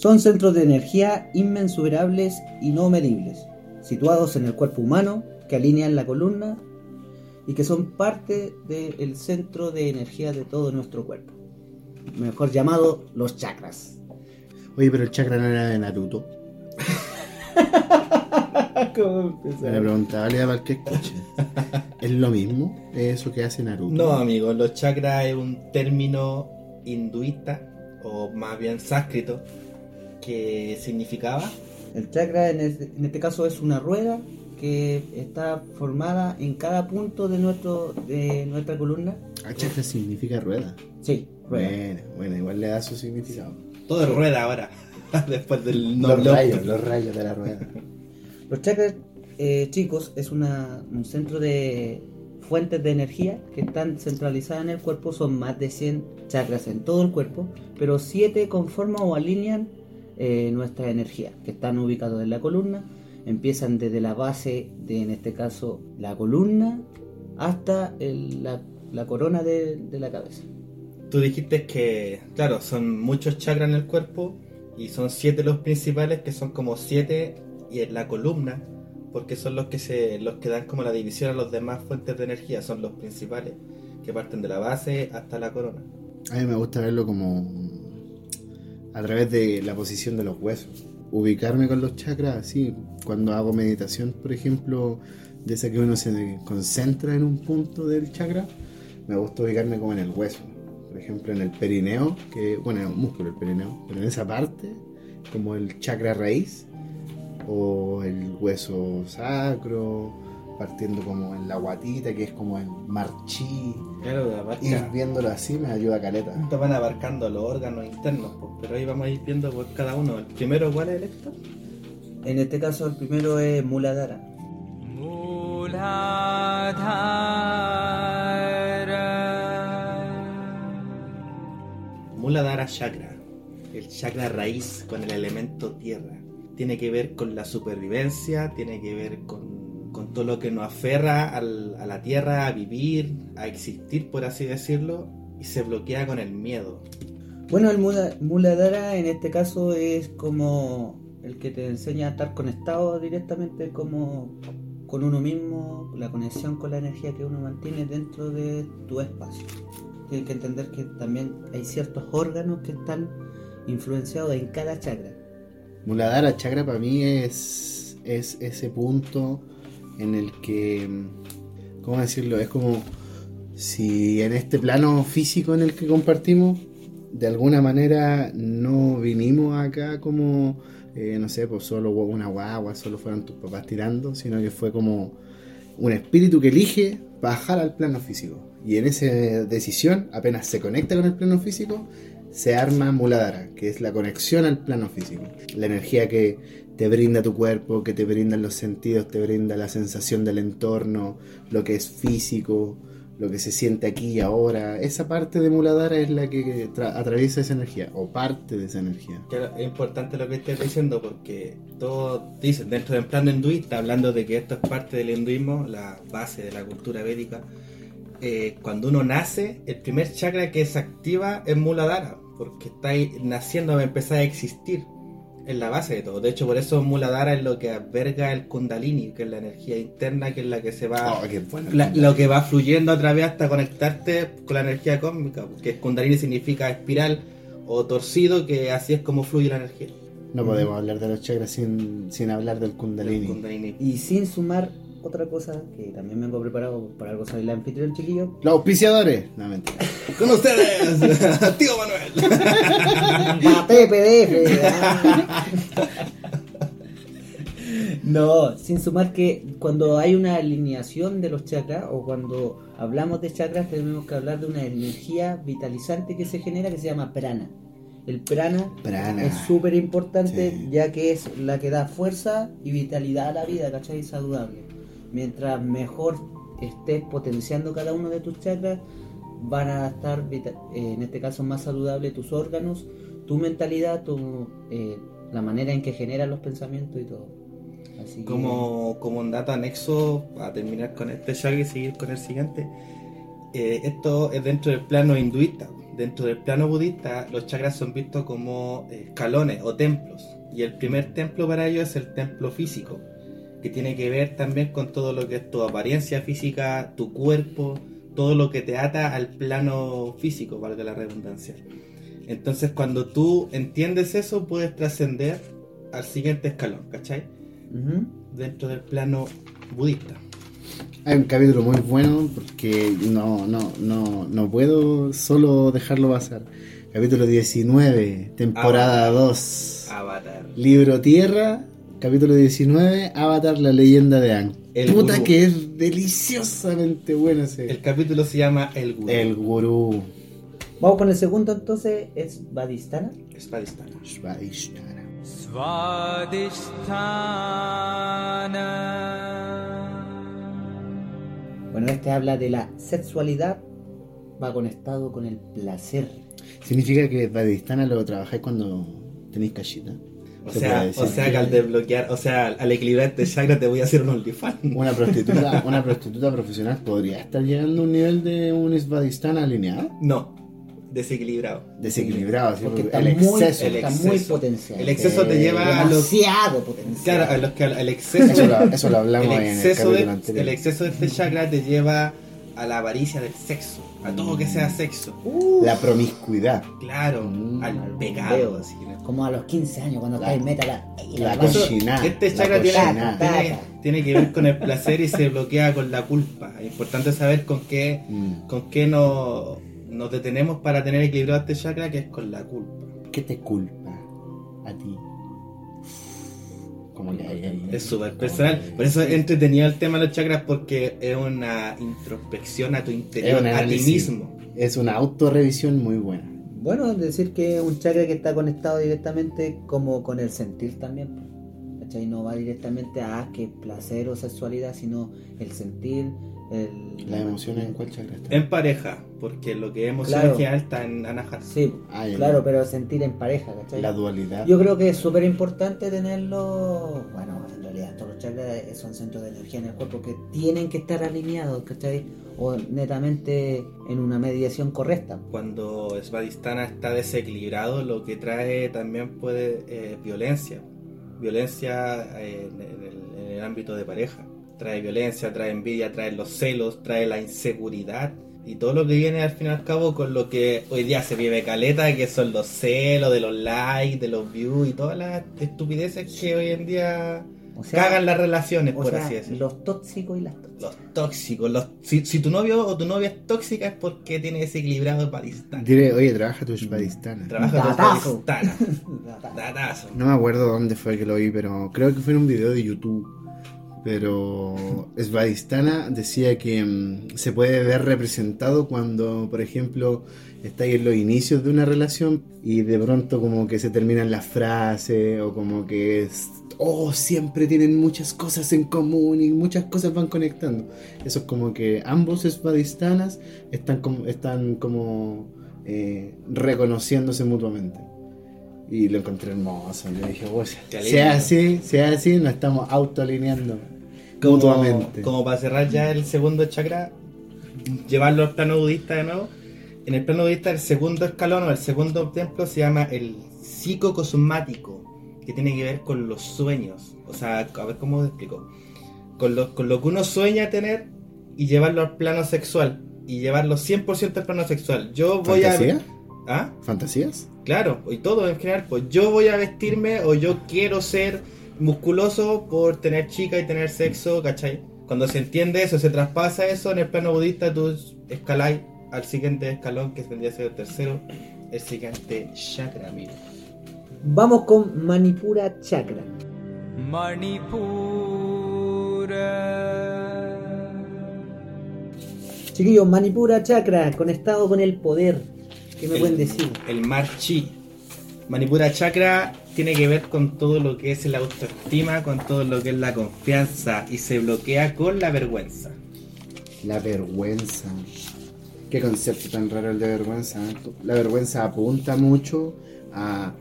Son centros de energía inmensurables y no medibles, situados en el cuerpo humano, que alinean la columna y que son parte del centro de energía de todo nuestro cuerpo. Mejor llamado los chakras. Oye, pero el chakra no era de Naruto. ¿Cómo Me preguntaba para que escuche. ¿Es lo mismo? ¿Es eso que hace Naruto? No, amigo, los chakras es un término hinduista, o más bien sánscrito, que significaba. El chakra en este, en este caso es una rueda que está formada en cada punto de nuestro de nuestra columna. Ah, chakra significa rueda. Sí, rueda. Bueno, bueno, igual le da su significado. Todo es rueda ahora, después del Los nombre. rayos, los rayos de la rueda. Los chakras eh, chicos es una, un centro de fuentes de energía que están centralizadas en el cuerpo. Son más de 100 chakras en todo el cuerpo, pero 7 conforman o alinean eh, nuestra energía, que están ubicados en la columna. Empiezan desde la base de, en este caso, la columna hasta el- la, la corona de, de la cabeza. Tú dijiste que, claro, son muchos chakras en el cuerpo y son siete los principales, que son como siete y en la columna, porque son los que se, los que dan como la división a las demás fuentes de energía, son los principales, que parten de la base hasta la corona. A mí me gusta verlo como a través de la posición de los huesos. Ubicarme con los chakras, así. Cuando hago meditación, por ejemplo, de que uno se concentra en un punto del chakra, me gusta ubicarme como en el hueso. Por ejemplo, en el perineo, que, bueno, es un músculo el perineo, pero en esa parte, como el chakra raíz, o el hueso sacro, partiendo como en la guatita, que es como el marchí. Claro, Ir viéndolo así me ayuda a caleta. te van abarcando los órganos internos, pues, pero ahí vamos a ir viendo por cada uno. El primero, ¿cuál es el esto? En este caso, el primero es Muladhara. Muladhara Chakra, el chakra raíz con el elemento tierra. Tiene que ver con la supervivencia, tiene que ver con, con todo lo que nos aferra al- a la tierra, a vivir, a existir, por así decirlo, y se bloquea con el miedo. Bueno, el Mula- Muladhara en este caso es como el que te enseña a estar conectado directamente como con uno mismo, la conexión con la energía que uno mantiene dentro de tu espacio. Tienes que entender que también hay ciertos órganos que están influenciados en cada chakra. Muladhara chakra para mí es, es ese punto en el que, ¿cómo decirlo? Es como si en este plano físico en el que compartimos, de alguna manera no vinimos acá como, eh, no sé, pues solo una guagua, solo fueron tus papás tirando, sino que fue como un espíritu que elige bajar al plano físico. Y en esa decisión, apenas se conecta con el plano físico, se arma Muladhara, que es la conexión al plano físico. La energía que te brinda tu cuerpo, que te brindan los sentidos, te brinda la sensación del entorno, lo que es físico, lo que se siente aquí y ahora. Esa parte de Muladhara es la que tra- atraviesa esa energía, o parte de esa energía. Claro, es importante lo que estés diciendo porque todos dicen dentro del plano hinduista, hablando de que esto es parte del hinduismo, la base de la cultura védica, eh, cuando uno nace, el primer chakra que se activa es Muladhara, porque está naciendo, va a empezar a existir. Es la base de todo. De hecho, por eso Muladhara es lo que alberga el Kundalini, que es la energía interna, que es la que se va. Oh, qué bueno. la- lo que va fluyendo a través hasta conectarte con la energía cósmica, que Kundalini significa espiral o torcido, que así es como fluye la energía. No podemos hablar de los chakras sin, sin hablar del El Kundalini. Kundalini. Y sin sumar otra cosa que también vengo preparado para algo soy el anfitrión chiquillo. Los auspiciadores. No, mentira. Con ustedes, tío Manuel. Mate PDF. ah. No, sin sumar que cuando hay una alineación de los chakras o cuando hablamos de chakras tenemos que hablar de una energía vitalizante que se genera que se llama prana. El prana, Prana. es súper importante Sí. ya que es la que da fuerza y vitalidad a la vida, ¿cachai? Saludable. Mientras mejor estés potenciando cada uno de tus chakras, van a estar, eh, en este caso, más saludables tus órganos, tu mentalidad, tu, eh, la manera en que generan los pensamientos y todo. Como, como un dato anexo, para terminar con este chakra y seguir con el siguiente, eh, esto es dentro del plano hinduista. dentro del plano budista, los chakras son vistos como escalones o templos. Y el primer templo para ellos es el templo físico, que tiene que ver también con todo lo que es tu apariencia física, tu cuerpo, todo lo que te ata al plano físico, valga la redundancia. Entonces, cuando tú entiendes eso, puedes trascender al siguiente escalón, ¿cachai? Dentro del plano budista. Hay un capítulo muy bueno porque no, no, no, no puedo solo dejarlo pasar. Capítulo 19, temporada Ah. 2. Avatar. Libro Tierra, capítulo 19, Avatar, la leyenda de Aang. El Puta gurú. que es deliciosamente bueno ese. El capítulo se llama El Gurú. El gurú. Vamos con el segundo entonces, es Vadistana. Svadhisthana. Svadhisthana. Svadhisthana. Bueno, este habla de la sexualidad, va conectado con el placer. Significa que Svadhisthana lo trabajáis cuando tenéis cachita. O Se sea, o sea que al desbloquear, o sea, al equilibrar este chakra te voy a hacer un OnlyFans. Una prostituta, una prostituta profesional podría estar llegando a un nivel de un Svadhisthana alineado. No, desequilibrado. Desequilibrado, ¿sí? Porque Porque está el muy, exceso. el está exceso. muy potencial. El exceso te lleva a los- demasiado potencial. Claro, a los que el exceso, Eso lo, eso lo hablamos el en el de, anterior. el exceso de este chakra te lleva a la avaricia del sexo, a todo que sea sexo. Uh, La promiscuidad. Claro, Mm, al pecado. bombeo. así que- como a los 15 años, cuando La- estáis meta la, y la Cochinada, este la chakra tiene, tiene, tiene que ver con el placer y se bloquea con la culpa. Es importante saber con qué, Mm. con qué no- nos detenemos para tener equilibrado este chakra, que es con la culpa. ¿Qué te culpa a ti? Como que hay ahí. Es súper personal. Por eso es entretenido el tema de los chakras, porque es una introspección a tu interior, a ti mismo. Es una autorrevisión muy buena. Bueno, decir que es un chakra que está conectado directamente como con el sentir también. ¿Cachai? No va directamente a ah, que placer o sexualidad, sino el sentir, el... ¿Las emociones en cuál chakra está? En pareja, porque lo que es emoción Claro. en general está en Anahata. Sí, Ah, claro, pero sentir en pareja, ¿cachai? La dualidad. Yo creo que es súper importante tenerlo, bueno, en realidad todos los chakras son centros de energía en el cuerpo que tienen que estar alineados, ¿cachai? O netamente en una mediación correcta. Cuando Svadhisthana está desequilibrado, lo que trae también puede eh, violencia. Violencia eh, en, el, en el ámbito de pareja. Trae violencia, trae envidia, trae los celos, trae la inseguridad. Y todo lo que viene al fin y al cabo con lo que hoy día se vive caleta, que son los celos, de los likes, de los views y todas las estupideces que hoy en día O sea, cagan las relaciones, o por sea, así decirlo. los tóxicos y las tóxicas. Los tóxicos. Los, si, si tu novio o tu novia es tóxica es porque tiene desequilibrado el Svadhisthana. Dile, oye, trabaja tu Svadhisthana. Trabaja. Svadhisthana. Datazo. No me acuerdo dónde fue que lo vi, pero creo que fue en un video de YouTube. Pero Svadhisthana decía que mm, se puede ver representado cuando, por ejemplo, estáis en los inicios de una relación y de pronto como que se terminan las frases o como que es, oh, siempre tienen muchas cosas en común y muchas cosas van conectando. Eso es como que ambos Svadhisthanas están como, están como eh, reconociéndose mutuamente. Y lo encontré hermoso. Yo dije, "Oye, Qué lindo. sea así, sea así, nos estamos autoalineando mutuamente. Como para cerrar ya el segundo chakra, llevarlo al plano budista de nuevo. En el plano budista, el segundo escalón o el segundo templo se llama el psicocosmático, que tiene que ver con los sueños. O sea, a ver cómo explico. Con lo, con lo que uno sueña tener y llevarlo al plano sexual. Y llevarlo 100% al plano sexual. Yo voy ¿Fantasía? a. ¿Ah? ¿Fantasías? Claro, y todo en general, pues yo voy a vestirme o yo quiero ser musculoso por tener chica y tener sexo, ¿cachai? Cuando se entiende eso, se traspasa eso en el plano budista, tú escaláis al siguiente escalón, que tendría que ser el tercero, el siguiente chakra, amigo. Vamos con Manipura Chakra. Manipura. Chiquillos, Manipura Chakra, conectado con el poder. ¿Qué me El- pueden decir? El mar chi. Manipura chakra tiene que ver con todo lo que es la autoestima, con todo lo que es la confianza y se bloquea con la vergüenza. La vergüenza. Qué concepto tan raro el de vergüenza. ¿eh? La vergüenza apunta mucho a,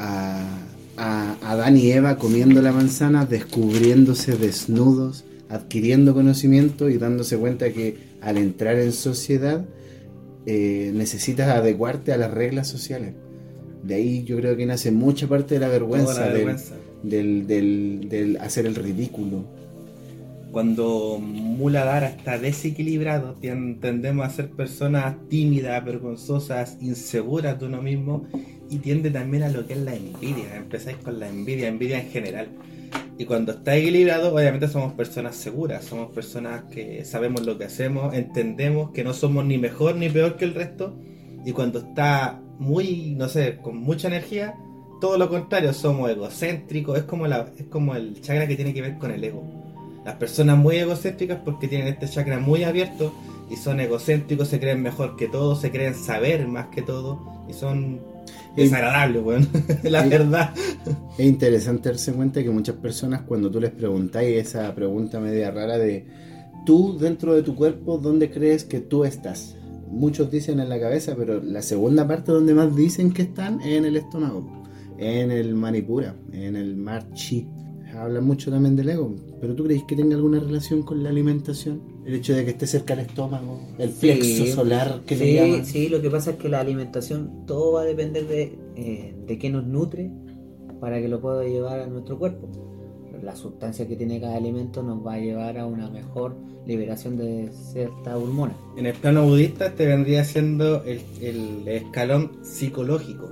a, a Adán y Eva comiendo la manzana, descubriéndose desnudos, adquiriendo conocimiento y dándose cuenta que al entrar en sociedad eh, necesitas adecuarte a las reglas sociales. De ahí yo creo que nace mucha parte de la vergüenza, la del- vergüenza. Del, del- del hacer el ridículo. Cuando Muladhara está desequilibrado, tendemos a ser personas tímidas, vergonzosas, inseguras de uno mismo y tiende también a lo que es la envidia. Empezáis con la envidia, envidia en general. Y cuando está equilibrado, obviamente somos personas seguras, somos personas que sabemos lo que hacemos, entendemos que no somos ni mejor ni peor que el resto. Y cuando está muy, no sé, con mucha energía, todo lo contrario, somos egocéntricos, es como, la, es como el chakra que tiene que ver con el ego. Las personas muy egocéntricas porque tienen este chakra muy abierto y son egocéntricos, se creen mejor que todo, se creen saber más que todo y son desagradables, weón. la verdad. Es interesante darse cuenta que muchas personas cuando tú les preguntáis esa pregunta media rara de tú dentro de tu cuerpo, ¿dónde crees que tú estás? Muchos dicen en la cabeza, pero la segunda parte donde más dicen que están es en el estómago, en el manipura, en el marchi. Habla mucho también del ego, pero ¿tú crees que tenga alguna relación con la alimentación? El hecho de que esté cerca del estómago, el plexo Sí. solar que sí, le llaman. sí, lo que pasa es que la alimentación, todo va a depender de, eh, de qué nos nutre para que lo pueda llevar a nuestro cuerpo. La sustancia que tiene cada alimento nos va a llevar a una mejor liberación de cierta hormona. En el plano budista este vendría siendo el, el escalón psicológico.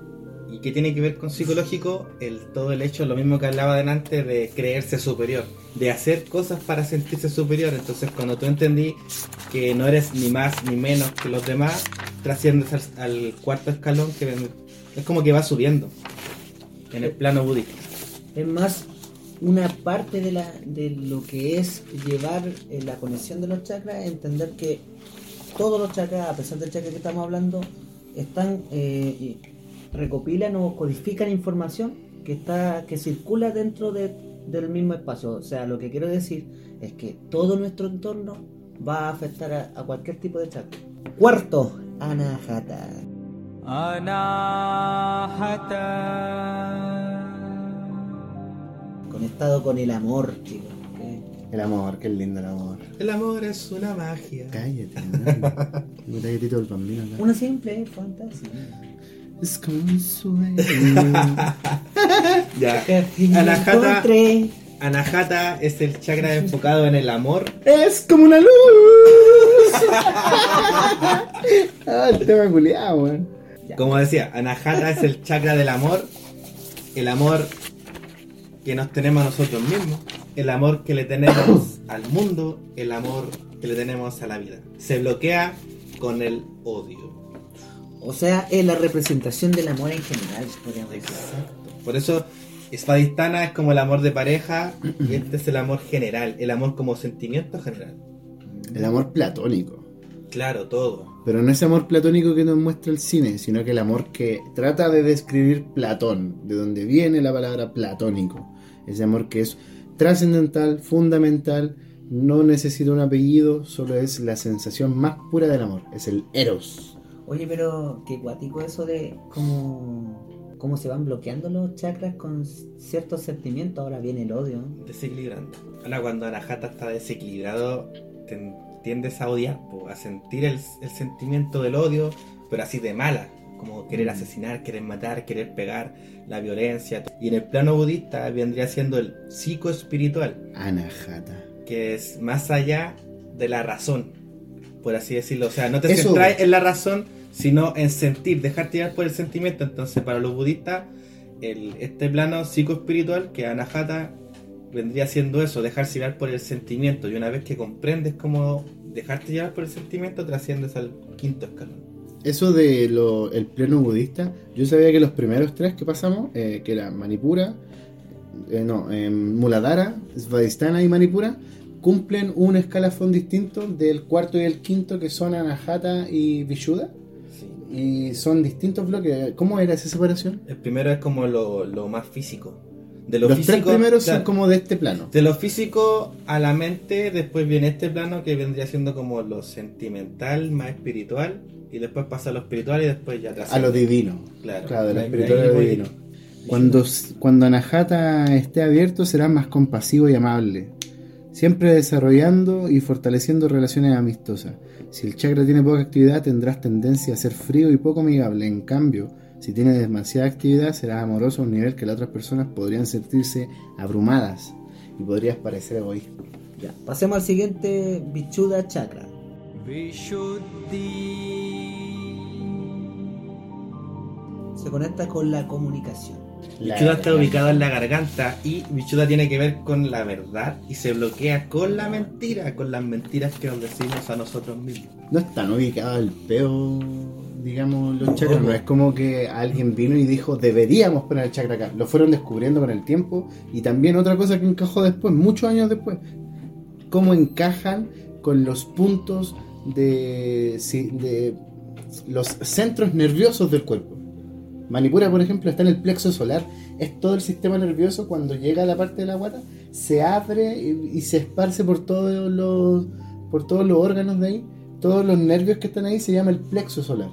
¿Y qué tiene que ver con psicológico? El, todo el hecho, lo mismo que hablaba delante, de creerse superior, de hacer cosas para sentirse superior. Entonces cuando tú entendí que no eres ni más ni menos que los demás, trasciendes al, al cuarto escalón que es como que va subiendo en el plano budista. Es más una parte de, la, de lo que es llevar eh, la conexión de los chakras, entender que todos los chakras, a pesar del chakra que estamos hablando, están eh, recopilan o codifican información que está que circula dentro de- del mismo espacio. O sea, lo que quiero decir es que todo nuestro entorno va a afectar a, a cualquier tipo de chakra. Cuarto, anahata. Conectado con el amor, chicos. El amor, qué lindo el amor. El amor es una magia. Cállate, que Tito el bambino acá. Una simple fantasía. Es como un sueño. Ya. Anahata. Anahata es el chakra enfocado en el amor es como una luz. ah, el tema culiado, weón. Como decía, Anahata es el chakra del amor, el amor que nos tenemos a nosotros mismos, el amor que le tenemos al mundo, el amor que le tenemos a la vida. Se bloquea con el odio. O sea, es la representación del amor en general, podríamos decir. Por eso, Espadistana es como el amor de pareja y este es el amor general, el amor como sentimiento general. El amor platónico. Claro, todo. Pero no ese amor platónico que nos muestra el cine, sino que el amor que trata de describir Platón, de donde viene la palabra platónico. Ese amor que es trascendental, fundamental, no necesita un apellido, solo es la sensación más pura del amor, es el eros. Oye, pero qué guático eso de cómo, cómo se van bloqueando los chakras con ciertos sentimientos. Ahora viene el odio. Desequilibrando. Ahora cuando Anahata está desequilibrado, ten- tiendes a odiar, po, a sentir el, el sentimiento del odio, pero así de mala, como querer asesinar, querer matar, querer pegar, la violencia. Y en el plano budista vendría siendo el psicoespiritual, Anahata. que es más allá de la razón, por así decirlo. O sea, no te centras en la razón, sino en sentir, dejarte llevar por el sentimiento. Entonces, para los budistas, el, este plano psicoespiritual, que Anahata vendría siendo eso, dejarse llevar por el sentimiento. Y una vez que comprendes cómo dejarte llevar por el sentimiento, trasciendes al quinto escalón. Eso de lo, el pleno budista, yo sabía que los primeros tres que pasamos, eh, que eran Manipura, eh, no, eh, Muladhara, Svadhisthana y Manipura, cumplen un escalafón distinto del cuarto y el quinto, que son Anahata y Vishuddha, Sí. y son distintos bloques. ¿Cómo era esa separación? El primero es como lo, lo más físico. De lo Los físico, tres primeros claro, son como de este plano. De lo físico a la mente, después viene este plano que vendría siendo como lo sentimental, más espiritual, y después pasa a lo espiritual y después ya A lo divino. Claro, Claro, de lo espiritual a lo divino. Cuando, cuando Anahata esté abierto será más compasivo y amable. siempre desarrollando y fortaleciendo relaciones amistosas. Si el chakra tiene poca actividad, tendrás tendencia a ser frío y poco amigable. En cambio, si tiene demasiada actividad, serás amoroso a un nivel que las otras personas podrían sentirse abrumadas y podrías parecer egoísta. Ya, pasemos al siguiente Bichuda Chakra. Se conecta con la comunicación. La- Bichuda está ubicado en la garganta y Bichuda tiene que ver con la verdad y se bloquea con la mentira, con las mentiras que nos decimos a nosotros mismos. No están ubicados el peo, digamos, los chakras. No es como que alguien vino y dijo, deberíamos poner el chakra acá. Lo fueron descubriendo con el tiempo. Y también otra cosa que encajó después, muchos años después. Cómo encajan con los puntos de, de los centros nerviosos del cuerpo. Manipura, por ejemplo, está en el plexo solar. Es todo el sistema nervioso cuando llega a la parte de la guata, se abre y, y se esparce por todos los por todos los órganos de ahí. Todos los nervios que están ahí se llama el plexo solar.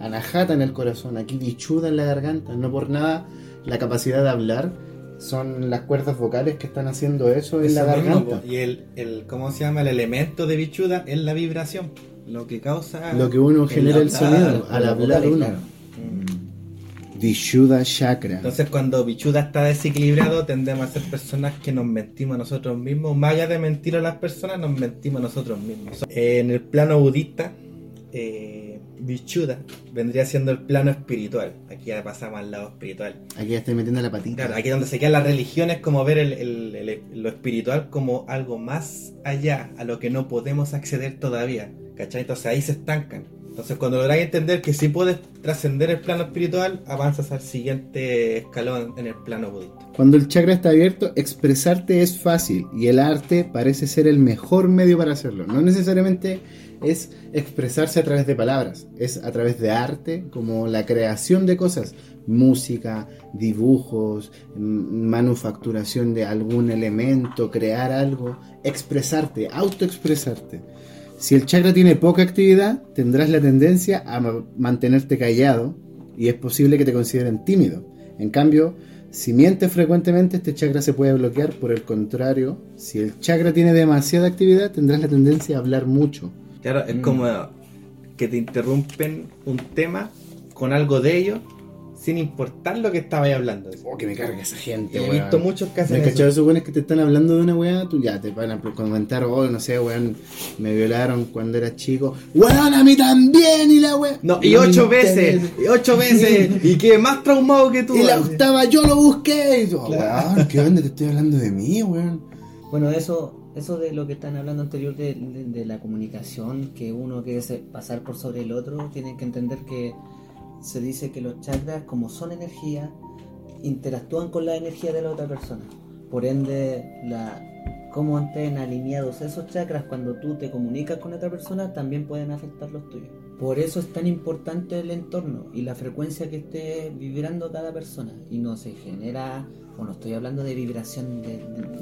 Anahata en el corazón, aquí dichuda en la garganta. No por nada la capacidad de hablar son las cuerdas vocales que están haciendo eso en la Eso garganta. y el, el, ¿cómo se llama? El elemento de Bichuda es la vibración, lo que causa... Lo que uno genera el sonido al hablar uno. claro. Chakra. Entonces cuando Bichuda está desequilibrado tendemos a ser personas que nos mentimos a nosotros mismos. Más allá de mentir a las personas, nos mentimos a nosotros mismos. En el plano budista, eh, Bichuda vendría siendo el plano espiritual. Aquí ya pasamos al lado espiritual. Aquí ya estoy metiendo la patita. Claro, aquí donde se quedan las religiones, como ver el- el- el- lo espiritual como algo más allá, a lo que no podemos acceder todavía. ¿Cachai? Entonces ahí se estancan. Entonces cuando logras entender que sí puedes trascender el plano espiritual, avanzas al siguiente escalón en el plano budista. Cuando el chakra está abierto, expresarte es fácil y el arte parece ser el mejor medio para hacerlo. No necesariamente es expresarse a través de palabras, es a través de arte, como la creación de cosas, música, dibujos, manufacturación de algún elemento, crear algo, expresarte, autoexpresarte. Si el chakra tiene poca actividad, tendrás la tendencia a ma- mantenerte callado y es posible que te consideren tímido. En cambio, si mientes frecuentemente, este chakra se puede bloquear. Por el contrario, si el chakra tiene demasiada actividad, tendrás la tendencia a hablar mucho. Claro, es Mm. como que te interrumpen un tema con algo de ello sin importar lo que estabas hablando. Oh, que me carga esa gente, He visto muchos hacen ¿Me eso. cachado esos weones que te están hablando de una weá? Tú ya te van a comentar, oh, no sé, weón, me violaron cuando era chico. ¡Weón, a mí también! Y la weá. No, y No ocho veces, y ocho veces, y que más traumado que tú. Y la octava yo lo busqué. Y yo, Claro. weón, ¿qué onda? Te estoy hablando de mí, weón. Bueno, eso, eso de lo que están hablando anterior de, de- de la comunicación, que uno quiere pasar por sobre el otro, tienen que entender que se dice que los chakras, como son energía, interactúan con la energía de la otra persona. Por ende, la, cómo estén alineados esos chakras cuando tú te comunicas con otra persona también pueden afectar los tuyos. Por eso es tan importante el entorno y la frecuencia que esté vibrando cada persona. Y no se genera, o no estoy hablando de vibración,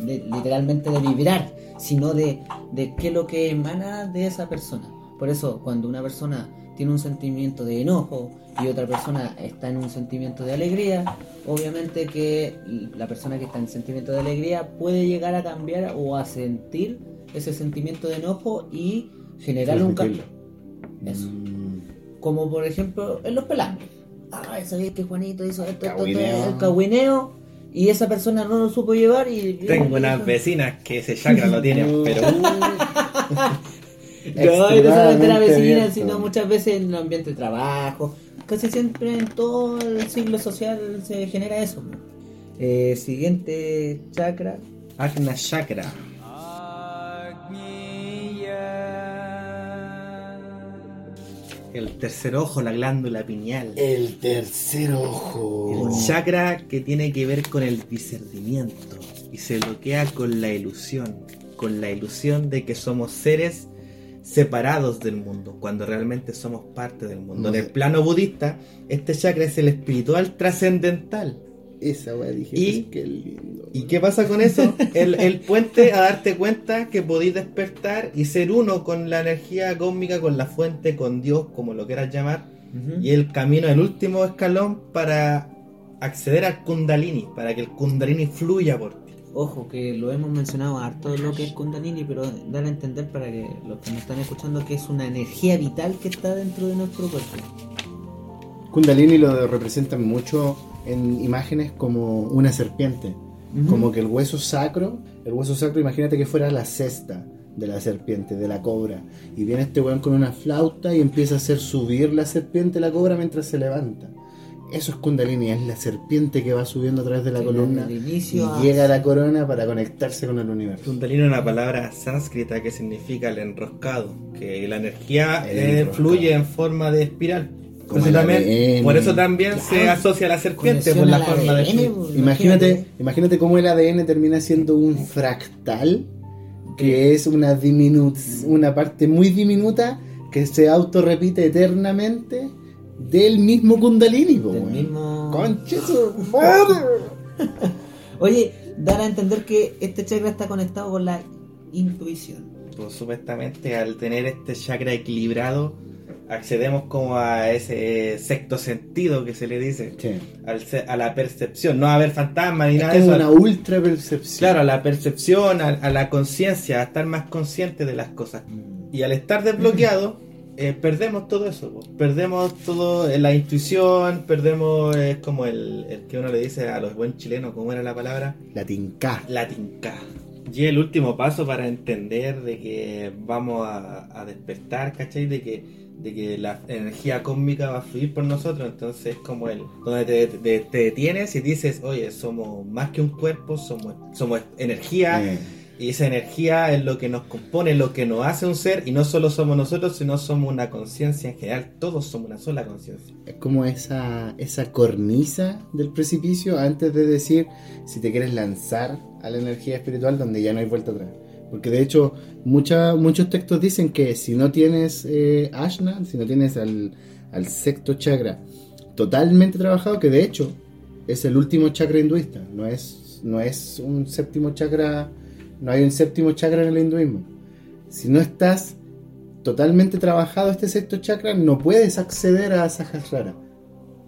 literalmente de vibrar, sino de, de qué es lo que emana de esa persona. Por eso, cuando una persona tiene un sentimiento de enojo y otra persona está en un sentimiento de alegría, obviamente que la persona que está en sentimiento de alegría puede llegar a cambiar o a sentir ese sentimiento de enojo y generar un cambio. Eso. Mm, Como por ejemplo en los pelambres. Ah, sabía que Juanito hizo esto, esto, el cagüineo y esa persona no lo supo llevar y... Tengo unas vecinas que ese chakra lo tienen, pero No, y no solamente la Extremadamente vecina, sino muchas veces en el ambiente de trabajo. Casi siempre en todo el ciclo social se genera eso. Eh, siguiente chakra. Agna Chakra. El tercer ojo, la glándula pineal. El tercer ojo. El chakra que tiene que ver con el discernimiento y se bloquea con la ilusión, con la ilusión de que somos seres separados del mundo, cuando realmente somos parte del mundo. En el plano budista, este chakra es el espiritual trascendental. Esa weá dije, Y- pues, qué lindo. ¿Y qué pasa con eso? El, el puente a darte cuenta que podéis despertar y ser uno con la energía cósmica, con la fuente, con Dios, como lo quieras llamar, y el camino, el último escalón para acceder al Kundalini, para que el Kundalini fluya por ti. Ojo, que lo hemos mencionado harto de lo que es Kundalini, pero dar a entender para que los que nos están escuchando que es una energía vital que está dentro de nuestro cuerpo. Kundalini lo representan mucho en imágenes como una serpiente. Como que el hueso sacro, el hueso sacro, imagínate que fuera la cesta de la serpiente, de la cobra. Y viene este weón con una flauta y empieza a hacer subir la serpiente, la cobra, mientras se levanta. Eso es Kundalini, es la serpiente que va subiendo a través de la Que columna y inicio a- llega a la corona para conectarse con el universo. Kundalini es una palabra sánscrita que significa el enroscado, que la energía El eh, fluye en forma de espiral. Como Por eso el también, ADN. por eso también Claro. se asocia a la serpiente por la forma de ADN, fluir. pues, Imagínate, imagínate cómo el ADN termina siendo un fractal, que es una diminu una parte muy diminuta que se autorrepite eternamente del mismo Kundalini, po, Del weón. mismo- Conche su madre. Oye, dar a entender que este chakra está conectado con la intuición. Pues, supuestamente al tener este chakra equilibrado, accedemos como a ese sexto sentido que se le dice, Sí. al se- a la percepción, no a ver fantasmas ni Es nada de como eso. una ultra percepción. Claro, a la percepción, a, a la conciencia, a estar más consciente de las cosas. Y al estar desbloqueado, eh, perdemos todo eso. po. Perdemos todo, eh, la intuición, perdemos, es como el, el que uno le dice a los buen chilenos, ¿cómo era la palabra? La tinca. La tinca. Y el último paso para entender de que vamos a, a despertar, ¿cachai? De que, de que la energía cósmica va a fluir por nosotros. Entonces es como el, donde te, te- te detienes y dices, oye, somos más que un cuerpo, somos, somos energía. Eh, Y esa energía es lo que nos compone, lo que nos hace un ser, y no solo somos nosotros, sino somos una conciencia en general, todos somos una sola conciencia. es como esa, esa cornisa del precipicio antes de decir si te quieres lanzar a la energía espiritual donde ya no hay vuelta atrás. Porque de hecho mucha- muchos textos dicen que si no tienes eh, Ashna, si no tienes al, al sexto chakra totalmente trabajado, que de hecho es el último chakra hinduista, no es, no es un séptimo chakra, no hay un séptimo chakra en el hinduismo. Si no estás totalmente trabajado este sexto chakra, no puedes acceder a Sahasrara.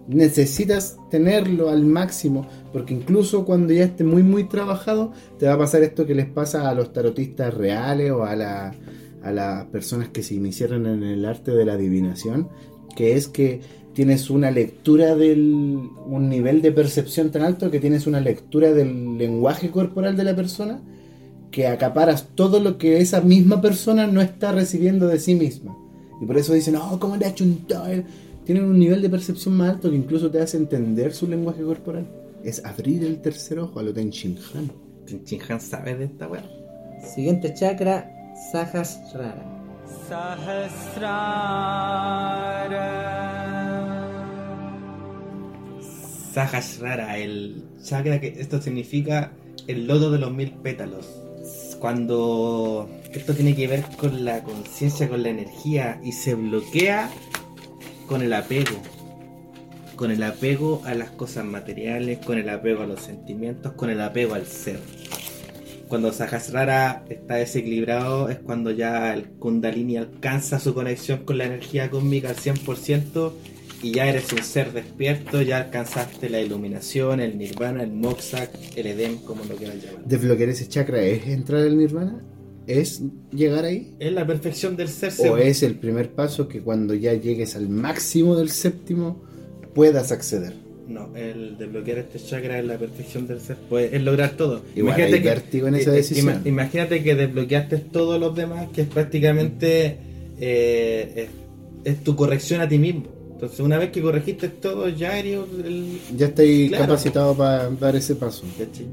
Necesitas tenerlo al máximo, porque incluso cuando ya esté muy muy trabajado, te va a pasar esto que les pasa a los tarotistas reales o a, a las personas que se iniciaron en el arte de la adivinación, que es que tienes una lectura del un nivel de percepción tan alto que tienes una lectura del lenguaje corporal de la persona que acaparas todo lo que esa misma persona no está recibiendo de sí misma. Y por eso dicen, oh, ¿cómo le ha hecho un tal? Tienen un nivel de percepción más alto que incluso te hace entender su lenguaje corporal. Es abrir el tercer ojo a lo Ten Shin Han. Chinhan sabe de esta weá. Siguiente chakra, Sahasrara. Sahasrara, el chakra que esto significa el lodo de los mil pétalos. Cuando esto tiene que ver con la conciencia, con la energía y se bloquea con el apego. Con el apego a las cosas materiales, con el apego a los sentimientos, con el apego al ser. Cuando Sahasrara está desequilibrado es cuando ya el Kundalini alcanza su conexión con la energía cósmica al 100% y ya eres un ser despierto, ya alcanzaste la iluminación, el nirvana, el moksha, el edem, como lo quieras llamar. Desbloquear ese chakra es entrar al nirvana, es llegar ahí. Es la perfección del ser. O es el primer paso que cuando ya llegues al máximo del séptimo puedas acceder. No, el desbloquear este chakra es la perfección del ser. Pues es lograr todo. Igual hay vértigo en esa decisión. ima- imagínate que desbloqueaste todos los demás, que es prácticamente eh, es, es tu corrección a ti mismo. Entonces, una vez que corregiste todo, ya eres el. Ya estáis Claro. capacitado para dar ese paso. ¿cachai?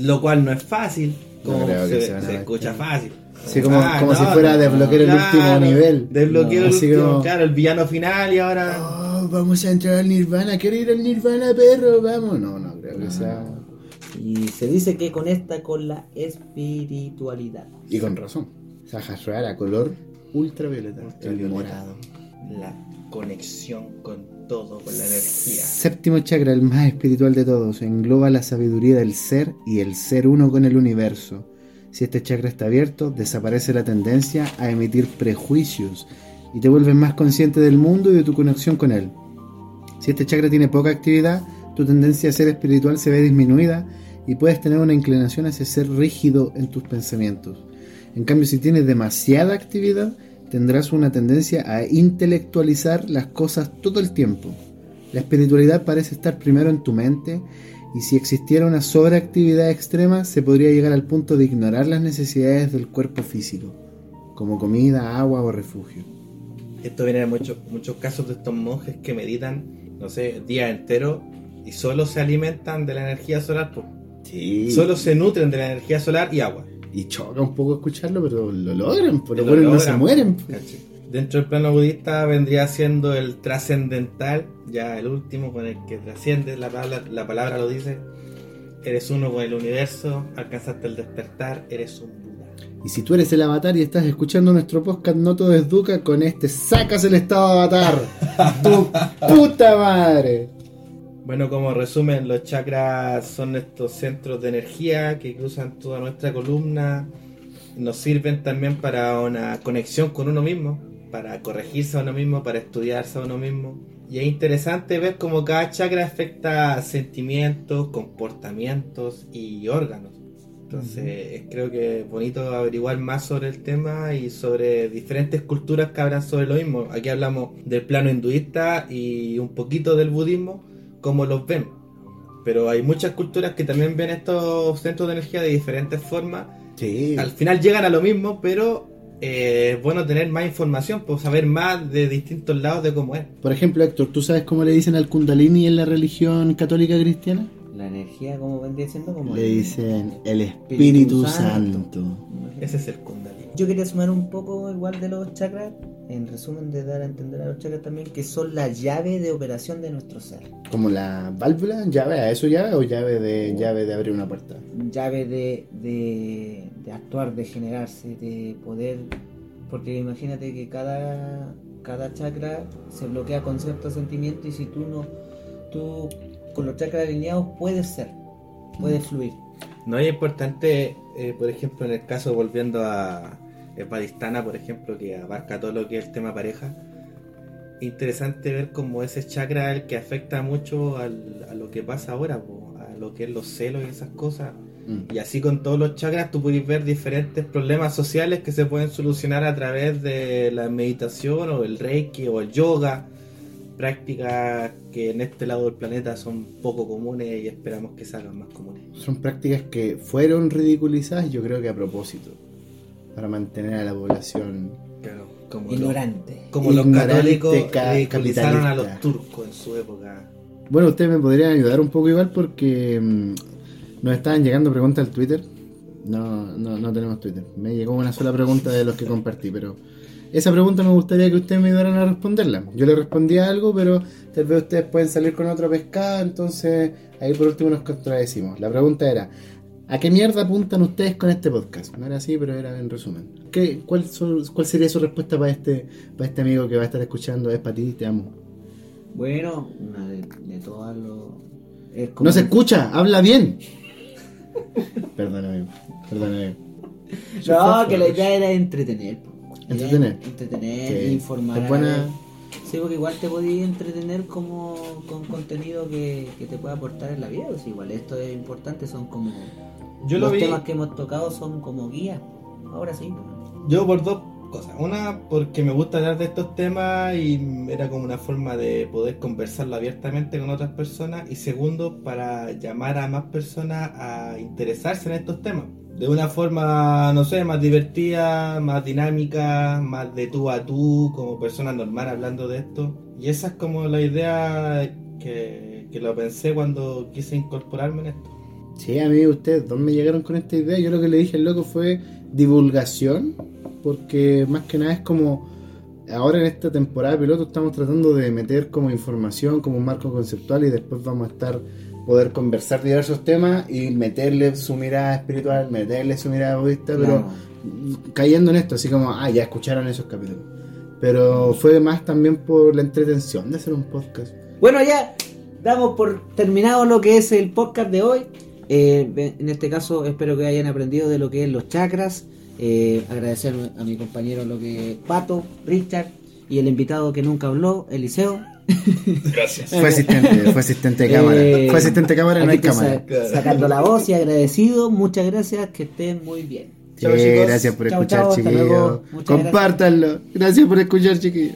Lo cual no es fácil, No como creo que se, se nada escucha fácil. Sí, como, Ah, como no, si fuera no, desbloquear el último nivel. Desbloquear el último, como, claro, el villano final y ahora. "Oh, vamos a entrar al Nirvana, quiero ir al Nirvana, perro, vamos. No, no creo que sea. Y se dice que conecta con la espiritualidad. Y con razón. Sahasrara, color ultravioleta, el Ultravioleta. morado. La conexión con todo, con la energía. Séptimo chakra, el más espiritual de todos, engloba la sabiduría del ser y el ser uno con el universo. Si este chakra está abierto, desaparece la tendencia a emitir prejuicios y te vuelves más consciente del mundo y de tu conexión con él. Si este chakra tiene poca actividad, tu tendencia a ser espiritual se ve disminuida y puedes tener una inclinación hacia ser rígido en tus pensamientos. En cambio, si tienes demasiada actividad, tendrás una tendencia a intelectualizar las cosas todo el tiempo. La espiritualidad parece estar primero en tu mente y si existiera una sobreactividad extrema se podría llegar al punto de ignorar las necesidades del cuerpo físico, como comida, agua o refugio. Esto viene de muchos, muchos casos de estos monjes que meditan, no sé, días enteros y solo se alimentan de la energía solar, pues. Sí. solo se nutren de la energía solar y agua. Y choca un poco escucharlo, pero lo logran, por lo bueno no se mueren. pues. Dentro del plano budista vendría siendo el trascendental, ya el último con el que trasciende, la palabra, la palabra lo dice. Eres uno con el universo, alcanzaste el despertar, eres un. Y si tú eres el avatar y estás escuchando nuestro podcast No todo es Duca, con este sacas el estado de avatar. ¡Tu puta madre! Bueno, como resumen, los chakras son estos centros de energía que cruzan toda nuestra columna. Nos sirven también para una conexión con uno mismo, para corregirse a uno mismo, para estudiarse a uno mismo. Y es interesante ver cómo cada chakra afecta sentimientos, comportamientos y órganos. Entonces, creo que es bonito averiguar más sobre el tema y sobre diferentes culturas que hablan sobre lo mismo. Aquí hablamos del plano hinduista y un poquito del budismo, como los ven. Pero hay muchas culturas que también ven estos centros de energía de diferentes formas. Sí. Al final llegan a lo mismo, pero eh, es bueno tener más información, pues saber más de distintos lados de cómo es. Por ejemplo, Héctor, ¿tú sabes cómo le dicen al Kundalini en la religión católica cristiana? La energía, como vendría siendo, como Le dicen el Espíritu Espíritu Santo. Ese es el Kundalini. Yo quería sumar un poco igual de los chakras, en resumen de dar a entender a los chakras también que son la llave de operación de nuestro ser. Como la válvula, llave, ¿a eso llave o llave de llave de abrir una puerta? Llave de, de, de actuar, de generarse, de poder... Porque imagínate que cada, cada chakra se bloquea con cierto sentimiento y si tú no... Tú con los chakras alineados puedes ser, puedes fluir. No es importante, eh, por ejemplo, en el caso volviendo a Espadistana, por ejemplo, que abarca todo lo que es el tema pareja. Interesante ver cómo ese chakra es el que afecta mucho al- a lo que pasa ahora, po, a lo que es los celos y esas cosas. Mm. Y así con todos los chakras tú puedes ver diferentes problemas sociales que se pueden solucionar a través de la meditación o el reiki o el yoga. Prácticas que en este lado del planeta son poco comunes y esperamos que se hagan más comunes. Son prácticas que fueron ridiculizadas, yo creo que a propósito, para mantener a la población. Claro, como los, Ignorante. como los Ignorante católicos ca- a los turcos en su época. Bueno, ustedes me podrían ayudar un poco igual porque mm, nos estaban llegando preguntas al Twitter. No, no, no tenemos Twitter. Me llegó una sola pregunta de los que compartí, pero esa pregunta me gustaría que ustedes me ayudaran a responderla. Yo le respondí algo, pero tal vez ustedes pueden salir con otra pescada, entonces ahí por último nos contradecimos. La pregunta era, ¿a qué mierda apuntan ustedes con este podcast? No era así, pero era en resumen. ¿Qué, cuál, son- ¿Cuál sería su respuesta para este, para este amigo que va a estar escuchando? Es para ti, te amo. Bueno, una de, de todas los... es como- No se escucha, habla bien. Perdóname, perdóname. No, que la idea era entretener. Entretener. Entretener, Sí. informar. Es buena-. Sí, porque igual te podías entretener como con contenido que, que te pueda aportar en la vida. pues igual esto es importante, son como... Yo lo los temas que hemos tocado son como guías. Ahora sí. yo por dos cosas. Una, porque me gusta hablar de estos temas y era como una forma de poder conversarlo abiertamente con otras personas. Y segundo, para llamar a más personas a interesarse en estos temas. De una forma, no sé, más divertida, más dinámica, más de tú a tú, como persona normal hablando de esto. Y esa es como la idea que, que lo pensé cuando quise incorporarme en esto. Sí, a mí ustedes dos me llegaron con esta idea. Yo lo que le dije al loco fue divulgación, porque más que nada es como ahora en esta temporada piloto estamos tratando de meter como información, como un marco conceptual y después vamos a estar poder conversar diversos temas y meterle su mirada espiritual, meterle su mirada budista, pero cayendo en esto, así como, ah, ya escucharon esos capítulos. Pero fue más también por la entretención de hacer un podcast. Bueno, ya damos por terminado lo que es el podcast de hoy. Eh, en este caso, espero que hayan aprendido de lo que es los chakras. Eh, agradecer a mi compañero lo que Pato, Richard y el invitado que nunca habló, Eliseo. Gracias. Fue asistente, fue asistente de cámara. Eh, Fue asistente de cámara, no hay cámara. sa- sacando la voz y agradecido. Muchas gracias, que estén muy bien. Sí, gracias por escuchar, hasta chiquillos. Muchas gracias. Compártanlo. Gracias por escuchar, chiquillos.